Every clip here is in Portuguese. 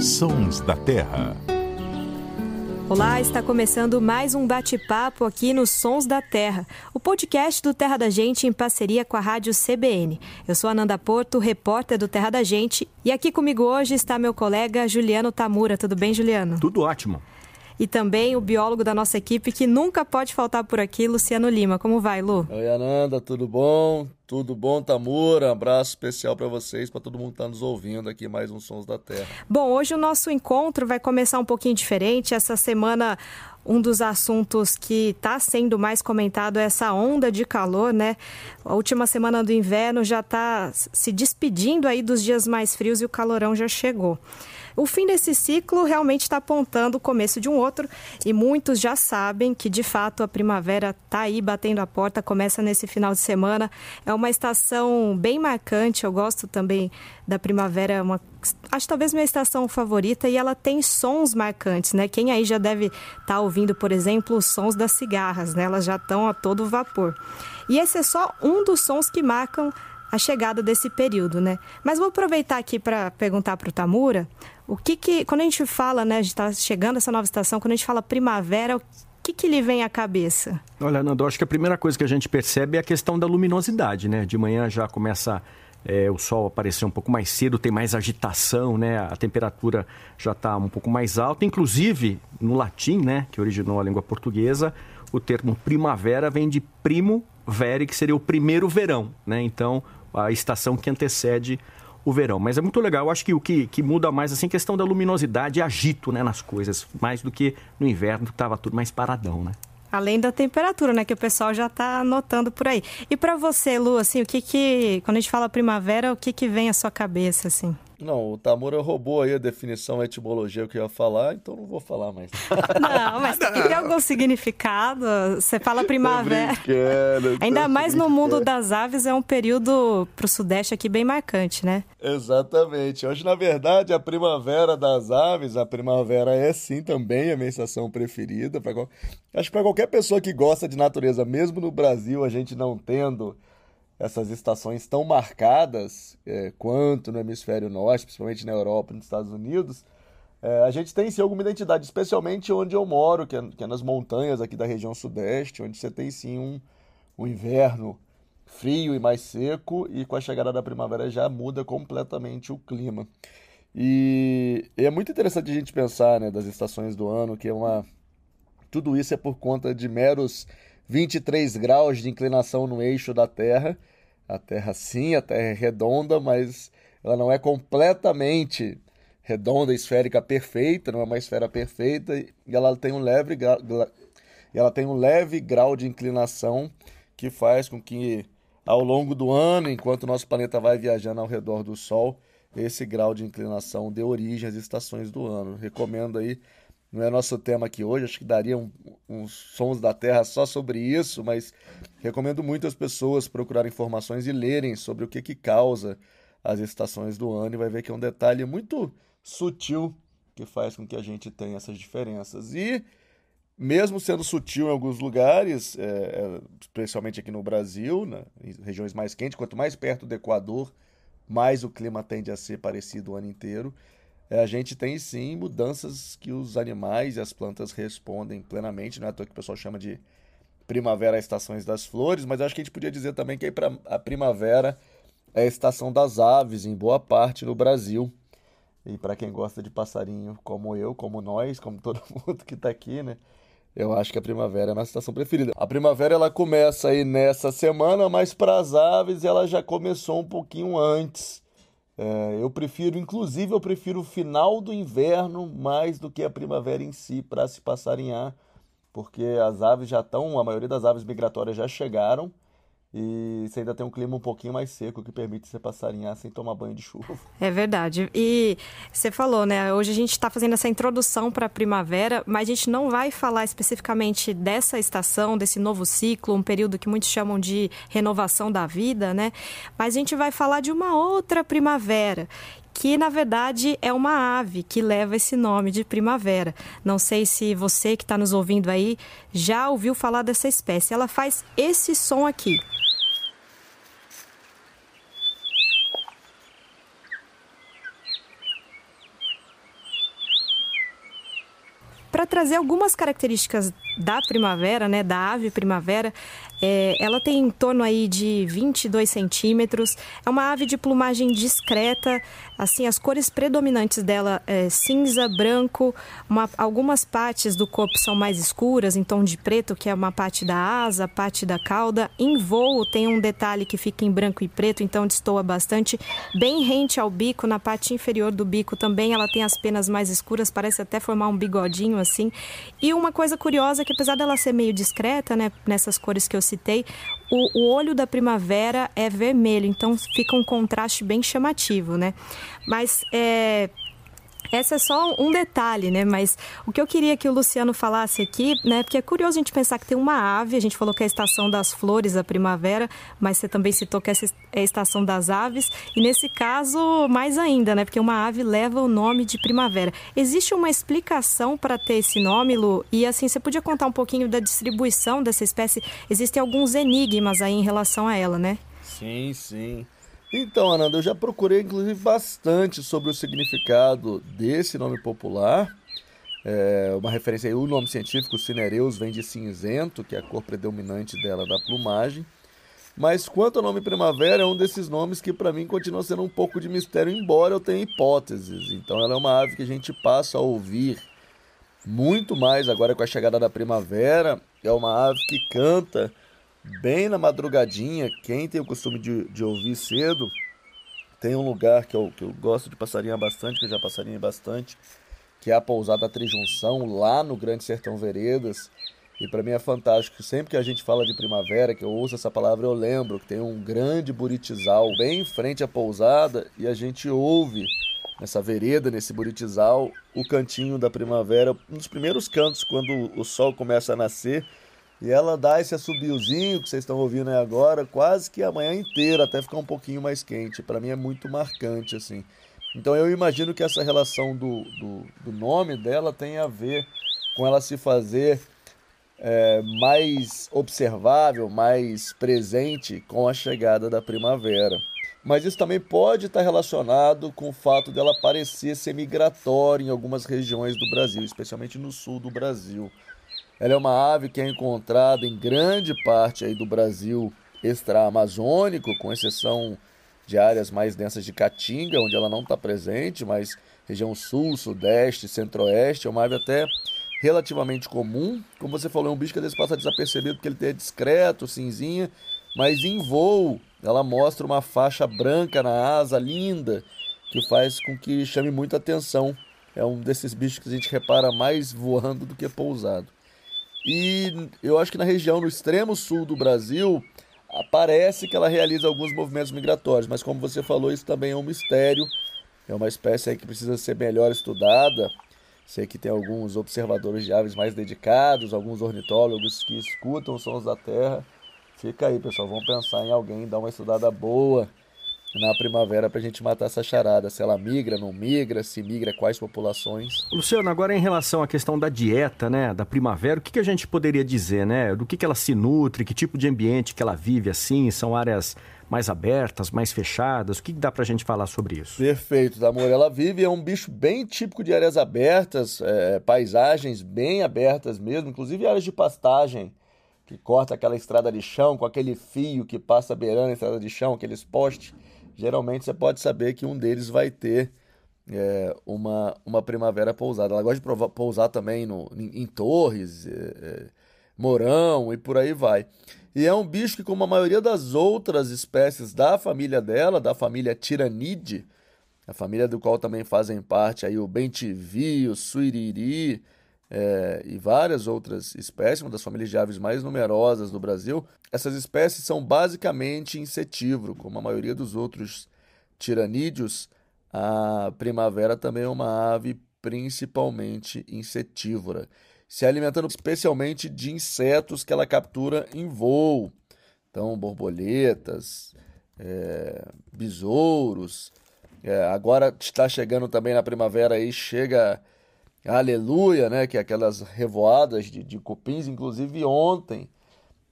Sons da Terra. Olá, está começando mais um bate-papo aqui no Sons da Terra, o podcast do Terra da Gente em parceria com a Rádio CBN. Eu sou Ananda Porto, repórter do Terra da Gente, e aqui comigo hoje está meu colega Juliano Tamura. Tudo bem, Juliano? Tudo ótimo. E também o biólogo da nossa equipe que nunca pode faltar por aqui, Luciano Lima. Como vai, Lu? Oi, Ananda, tudo bom? Tudo bom, Tamura? Um abraço especial para vocês, para todo mundo que está nos ouvindo aqui, mais um Sons da Terra. Bom, hoje o nosso encontro vai começar um pouquinho diferente. Essa semana um dos assuntos que está sendo mais comentado é essa onda de calor, né? A última semana do inverno já está se despedindo aí dos dias mais frios e o calorão já chegou. O fim desse ciclo realmente está apontando o começo de um outro e muitos já sabem que de fato a primavera está aí batendo a porta, começa nesse final de semana. É uma estação bem marcante, eu gosto também da primavera, uma, acho talvez minha estação favorita e ela tem sons marcantes, né? Quem aí já deve estar tá ouvindo, por exemplo, os sons das cigarras, né? Elas já estão a todo vapor. E esse é só um dos sons que marcam a chegada desse período, né? Mas vou aproveitar aqui para perguntar para o Tamura o que que, quando a gente fala, né, está chegando essa nova estação, quando a gente fala primavera, o que, que lhe vem à cabeça? Olha, Nando, acho que a primeira coisa que a gente percebe é a questão da luminosidade, né? De manhã já começa é, o sol aparecer um pouco mais cedo, tem mais agitação, né? A temperatura já está um pouco mais alta. Inclusive, no latim, né, que originou a língua portuguesa, o termo primavera vem de primo vere, que seria o primeiro verão, né? Então, a estação que antecede o verão. Mas é muito legal. Eu acho que o que, que muda mais assim, questão da luminosidade e agito né, nas coisas, mais do que no inverno, que estava tudo mais paradão, né? Além da temperatura, né, que o pessoal já está notando por aí. E para você, Lu, assim, o que que, quando a gente fala primavera, o que que vem à sua cabeça, assim? Não, o Tamura roubou aí a definição, a etimologia que eu ia falar, então não vou falar mais. Não, mas tem que ter algum significado. Você fala primavera. Ainda mais no mundo das aves, é um período para o Sudeste aqui bem marcante, né? Exatamente. Hoje, na verdade, a primavera das aves, a primavera é sim também a minha estação preferida. Acho que para qualquer pessoa que gosta de natureza, mesmo no Brasil, a gente não tendo essas estações tão marcadas é, quanto no hemisfério norte, principalmente na Europa e nos Estados Unidos, é, a gente tem sim alguma identidade, especialmente onde eu moro, que é, que é, nas montanhas aqui da região sudeste, onde você tem sim um, um inverno frio e mais seco, e com a chegada da primavera já muda completamente o clima. E, e é muito interessante a gente pensar né, das estações do ano, que é uma. Tudo isso é por conta de meros 23 graus de inclinação no eixo da Terra. A Terra, sim, a Terra é redonda, mas ela não é completamente redonda, esférica perfeita, não é uma esfera perfeita, e ela tem um leve, ela tem um leve grau de inclinação que faz com que, ao longo do ano, enquanto o nosso planeta vai viajando ao redor do Sol, esse grau de inclinação dê origem às estações do ano. Recomendo aí não é nosso tema aqui hoje, acho que daria um, uns sons da terra só sobre isso, mas recomendo muito as pessoas procurarem informações e lerem sobre o que, que causa as estações do ano e vai ver que é um detalhe muito sutil que faz com que a gente tenha essas diferenças. E mesmo sendo sutil em alguns lugares, é, é especialmente aqui no Brasil, né, em regiões mais quentes, quanto mais perto do Equador, mais o clima tende a ser parecido o ano inteiro a gente tem sim mudanças que os animais e as plantas respondem plenamente, não é à toa que o pessoal chama de primavera estações das flores, mas acho que a gente podia dizer também que a primavera é a estação das aves em boa parte no Brasil. E para quem gosta de passarinho como eu, como nós, como todo mundo que está aqui, né? Eu acho que a primavera é a nossa estação preferida. A primavera ela começa aí nessa semana, mas para as aves ela já começou um pouquinho antes. É, eu prefiro, inclusive, eu prefiro o final do inverno mais do que a primavera em si para se passarinhar, porque as aves já estão, a maioria das aves migratórias já chegaram e você ainda tem um clima um pouquinho mais seco que permite você passarinhar sem tomar banho de chuva. É verdade. E você falou, né? Hoje a gente está fazendo essa introdução para a primavera, mas a gente não vai falar especificamente dessa estação, desse novo ciclo, um período que muitos chamam de renovação da vida, né? Mas a gente vai falar de uma outra primavera que na verdade é uma ave que leva esse nome de primavera. Não sei se você que está nos ouvindo aí já ouviu falar dessa espécie. Ela faz esse som aqui. para trazer algumas características da primavera, né, da ave primavera, é, ela tem em torno aí de 22 centímetros. É uma ave de plumagem discreta. Assim, as cores predominantes dela é cinza, branco. Uma, algumas partes do corpo são mais escuras, em tom de preto, que é uma parte da asa, parte da cauda. Em voo tem um detalhe que fica em branco e preto, então destoa bastante. Bem rente ao bico, na parte inferior do bico também ela tem as penas mais escuras, parece até formar um bigodinho assim. E uma coisa curiosa que apesar dela ser meio discreta, né, nessas cores que eu citei, o, o olho da primavera é vermelho, então fica um contraste bem chamativo, né? Mas é, essa é só um detalhe, né? Mas o que eu queria que o Luciano falasse aqui, né? Porque é curioso a gente pensar que tem uma ave, a gente falou que é a estação das flores, a primavera, mas você também citou que essa é a estação das aves, e nesse caso, mais ainda, né? Porque uma ave leva o nome de primavera. Existe uma explicação para ter esse nome, Lu? E assim, você podia contar um pouquinho da distribuição dessa espécie? Existem alguns enigmas aí em relação a ela, né? Sim, sim. Então, Ananda, eu já procurei inclusive bastante sobre o significado desse nome popular. É uma referência aí, o nome científico, Cinereus, vem de cinzento, que é a cor predominante dela da plumagem. Mas quanto ao nome primavera, é um desses nomes que para mim continua sendo um pouco de mistério, embora eu tenha hipóteses. Então ela é uma ave que a gente passa a ouvir muito mais agora com a chegada da primavera. É uma ave que canta bem na madrugadinha, quem tem o costume de, de ouvir cedo, tem um lugar que eu, que eu gosto de passarinhar bastante, que eu já passarinhei bastante, que é a pousada Trijunção, lá no Grande Sertão Veredas. E para mim é fantástico. Sempre que a gente fala de primavera, que eu ouço essa palavra, eu lembro que tem um grande buritizal bem em frente à pousada e a gente ouve nessa vereda, nesse buritizal, o cantinho da primavera, um dos primeiros cantos quando o sol começa a nascer e ela dá esse assobiozinho que vocês estão ouvindo aí agora, quase que a manhã inteira, até ficar um pouquinho mais quente. Para mim é muito marcante, assim. Então eu imagino que essa relação do, do, do nome dela tem a ver com ela se fazer é, mais observável, mais presente com a chegada da primavera. Mas isso também pode estar relacionado com o fato dela parecer ser migratória em algumas regiões do Brasil, especialmente no sul do Brasil. Ela é uma ave que é encontrada em grande parte aí do Brasil extra-amazônico, com exceção de áreas mais densas de Caatinga, onde ela não está presente, mas região sul, sudeste, centro-oeste, é uma ave até relativamente comum. Como você falou, é um bicho que às vezes passa desapercebido porque ele é discreto, cinzinha, mas em voo ela mostra uma faixa branca na asa linda, que faz com que chame muita atenção. É um desses bichos que a gente repara mais voando do que pousado. E eu acho que na região, no extremo sul do Brasil, parece que ela realiza alguns movimentos migratórios, mas como você falou, isso também é um mistério. É uma espécie que precisa ser melhor estudada. Sei que tem alguns observadores de aves mais dedicados, alguns ornitólogos que escutam os sons da terra. Fica aí, pessoal, vamos pensar em alguém dar uma estudada boa na primavera para a gente matar essa charada. Se ela migra, não migra, se migra, quais populações. Luciano, agora em relação à questão da dieta, né, da primavera, o que, que a gente poderia dizer, né? Do que, que ela se nutre, que tipo de ambiente que ela vive assim? São áreas mais abertas, mais fechadas? O que, dá para a gente falar sobre isso? Perfeito, amor. Ela vive, é um bicho bem típico de áreas abertas, é, paisagens bem abertas mesmo, inclusive áreas de pastagem que corta aquela estrada de chão com aquele fio que passa beirando a estrada de chão, aqueles postes geralmente você pode saber que um deles vai ter é, uma, uma primavera pousada. Ela gosta de pousar também no, em, em torres, é, é, morão e por aí vai. E é um bicho que, como a maioria das outras espécies da família dela, da família Tiranidae, a família do qual também fazem parte aí o bentivi, o suiriri, é, e várias outras espécies, uma das famílias de aves mais numerosas do Brasil. Essas espécies são basicamente insetívoras, como a maioria dos outros tiranídeos. A primavera também é uma ave principalmente insetívora, se alimentando especialmente de insetos que ela captura em voo. Então, borboletas, é, besouros. É, agora está chegando também na primavera aí, chega Aleluia, né? Que é aquelas revoadas de, de cupins. Inclusive ontem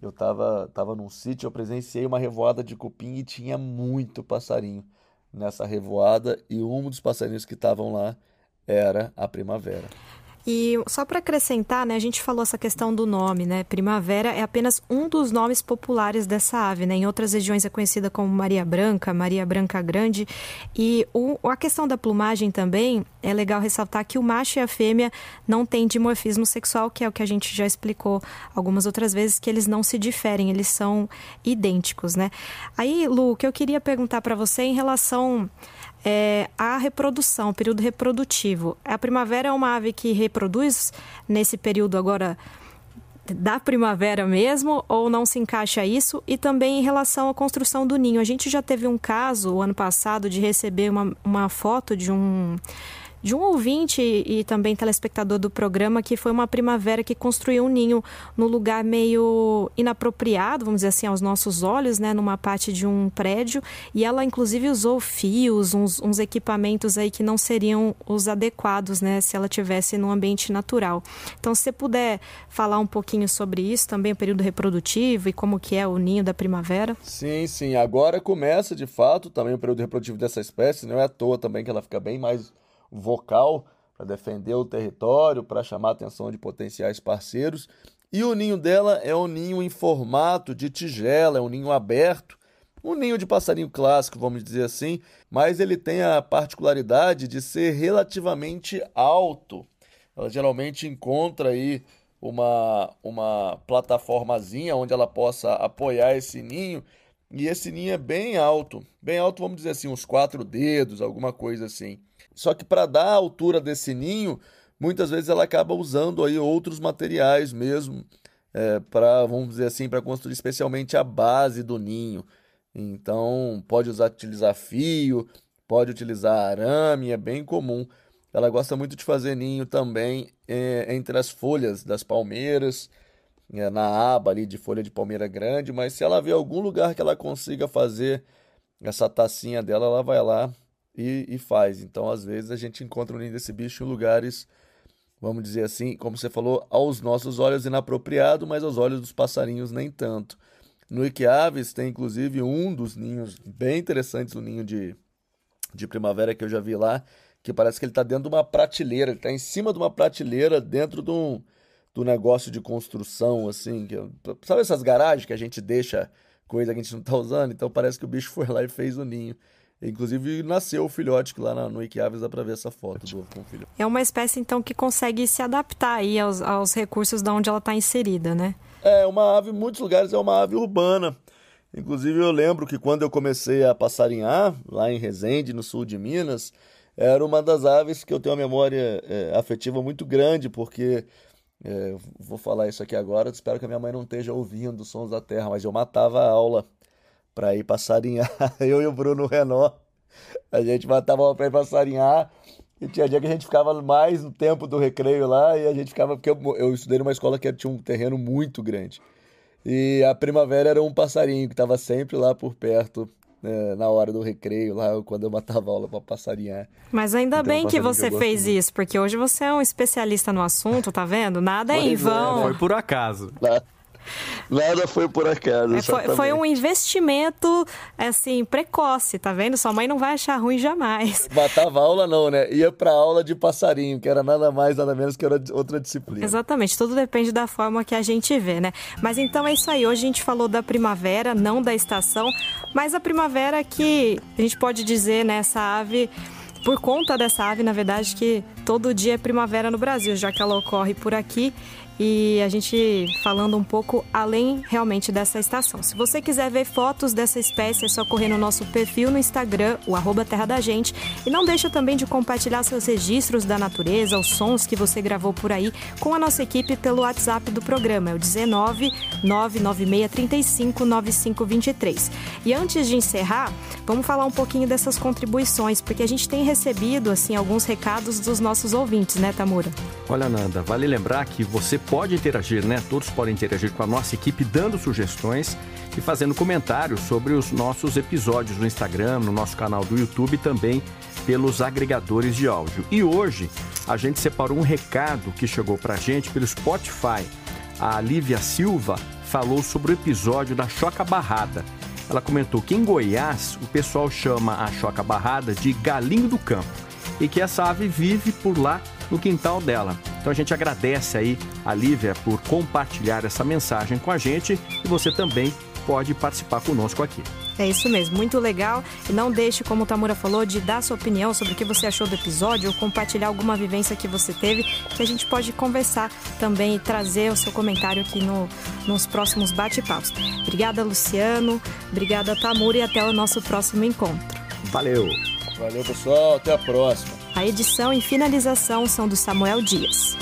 eu estava tava num sítio, eu presenciei uma revoada de cupim e tinha muito passarinho nessa revoada e um dos passarinhos que estavam lá era a primavera. E só para acrescentar, né, a gente falou essa questão do nome, né? Primavera é apenas um dos nomes populares dessa ave, né? Em outras regiões é conhecida como Maria Branca, Maria Branca Grande. E o, a questão da plumagem também é legal ressaltar que o macho e a fêmea não têm dimorfismo sexual, que é o que a gente já explicou algumas outras vezes, que eles não se diferem, eles são idênticos, né? Aí, Lu, o que eu queria perguntar para você em relação é, a reprodução, o período reprodutivo. A primavera é uma ave que reproduz nesse período agora da primavera mesmo ou não se encaixa isso? E também em relação à construção do ninho. A gente já teve um caso o ano passado de receber uma, uma foto de um de um ouvinte e também telespectador do programa que foi uma primavera que construiu um ninho no lugar meio inapropriado, vamos dizer assim, aos nossos olhos, né, numa parte de um prédio, e ela inclusive usou fios, uns, uns equipamentos aí que não seriam os adequados, né, se ela tivesse no ambiente natural. Então, se você puder falar um pouquinho sobre isso, também o período reprodutivo e como que é o ninho da primavera. Sim, sim. Agora começa de fato também o período reprodutivo dessa espécie, não é à toa também que ela fica bem mais vocal para defender o território, para chamar a atenção de potenciais parceiros. E o ninho dela é um ninho em formato de tigela, é um ninho aberto, um ninho de passarinho clássico, vamos dizer assim, mas ele tem a particularidade de ser relativamente alto. Ela geralmente encontra aí uma, uma plataformazinha onde ela possa apoiar esse ninho, e esse ninho é bem alto, bem alto, vamos dizer assim, uns quatro dedos, alguma coisa assim. Só que para dar a altura desse ninho, muitas vezes ela acaba usando aí outros materiais mesmo, é, para, vamos dizer assim, para construir especialmente a base do ninho. Então, pode usar, utilizar fio, pode utilizar arame, é bem comum. Ela gosta muito de fazer ninho também é, entre as folhas das palmeiras, na aba ali de folha de palmeira grande, mas se ela vê algum lugar que ela consiga fazer essa tacinha dela, ela vai lá e, e faz. Então, às vezes, a gente encontra o ninho desse bicho em lugares, vamos dizer assim, como você falou, aos nossos olhos inapropriado, mas aos olhos dos passarinhos nem tanto. No Iquiaves tem inclusive um dos ninhos bem interessantes, o ninho de, de primavera que eu já vi lá, que parece que ele está dentro de uma prateleira, ele está em cima de uma prateleira dentro de um, do negócio de construção, assim, que, sabe essas garagens que a gente deixa coisa que a gente não está usando? Então parece que o bicho foi lá e fez o ninho. Inclusive nasceu o filhote que lá no Iquiaves dá para ver essa foto do ovo com o filho. É uma espécie então que consegue se adaptar aí aos, aos recursos de onde ela está inserida, né? É uma ave, em muitos lugares é uma ave urbana. Inclusive eu lembro que quando eu comecei a passarinhar lá em Resende, no sul de Minas, era uma das aves que eu tenho uma memória é, afetiva muito grande, porque é, vou falar isso aqui agora, espero que a minha mãe não esteja ouvindo os sons da terra, mas eu matava a aula para ir passarinhar. Eu e o Bruno Renó, a gente matava para ir passarinhar. E tinha dia que a gente ficava mais no tempo do recreio lá e a gente ficava. Porque eu, eu estudei numa escola que tinha um terreno muito grande. E a primavera era um passarinho que estava sempre lá por perto, na hora do recreio, lá quando eu matava aula para passarinhar. Mas ainda então, bem que você que fez muito. isso, porque hoje você é um especialista no assunto, tá vendo? Nada é em vão. É, Foi por acaso. Nada foi por acaso. É, foi, foi, um investimento, assim, precoce, tá vendo? Sua mãe não vai achar ruim jamais. Matava aula, não, né? Ia pra aula de passarinho, que era nada mais, nada menos que outra disciplina. Exatamente, tudo depende da forma que a gente vê, né? Mas então é isso aí. Hoje a gente falou da primavera, não da estação, mas a primavera que a gente pode dizer, né, essa ave por conta dessa ave, na verdade, que todo dia é primavera no Brasil, já que ela ocorre por aqui e a gente falando um pouco além realmente dessa estação. Se você quiser ver fotos dessa espécie, é só correr no nosso perfil no Instagram, o arroba Terra da Gente. E não deixa também de compartilhar seus registros da natureza, os sons que você gravou por aí com a nossa equipe pelo WhatsApp do programa, é o 19 996 35 9523. E antes de encerrar, vamos falar um pouquinho dessas contribuições, porque a gente tem recebido assim alguns recados dos nossos ouvintes, né, Tamura? Olha, Nanda, vale lembrar que você pode interagir, né? Todos podem interagir com a nossa equipe, dando sugestões e fazendo comentários sobre os nossos episódios no Instagram, no nosso canal do YouTube e também pelos agregadores de áudio. E hoje a gente separou um recado que chegou para a gente pelo Spotify. A Lívia Silva falou sobre o episódio da Choca Barrada. Ela comentou que em Goiás o pessoal chama a Choca Barrada de galinho do campo e que essa ave vive por lá no quintal dela. Então a gente agradece aí a Lívia por compartilhar essa mensagem com a gente e você também pode participar conosco aqui. É isso mesmo, muito legal. E não deixe, como o Tamura falou, de dar sua opinião sobre o que você achou do episódio ou compartilhar alguma vivência que você teve, que a gente pode conversar também e trazer o seu comentário aqui no, nos próximos bate-papos. Obrigada, Luciano. Obrigada, Tamura, e até o nosso próximo encontro. Valeu. Valeu, pessoal. Até a próxima. A edição e finalização são do Samuel Dias.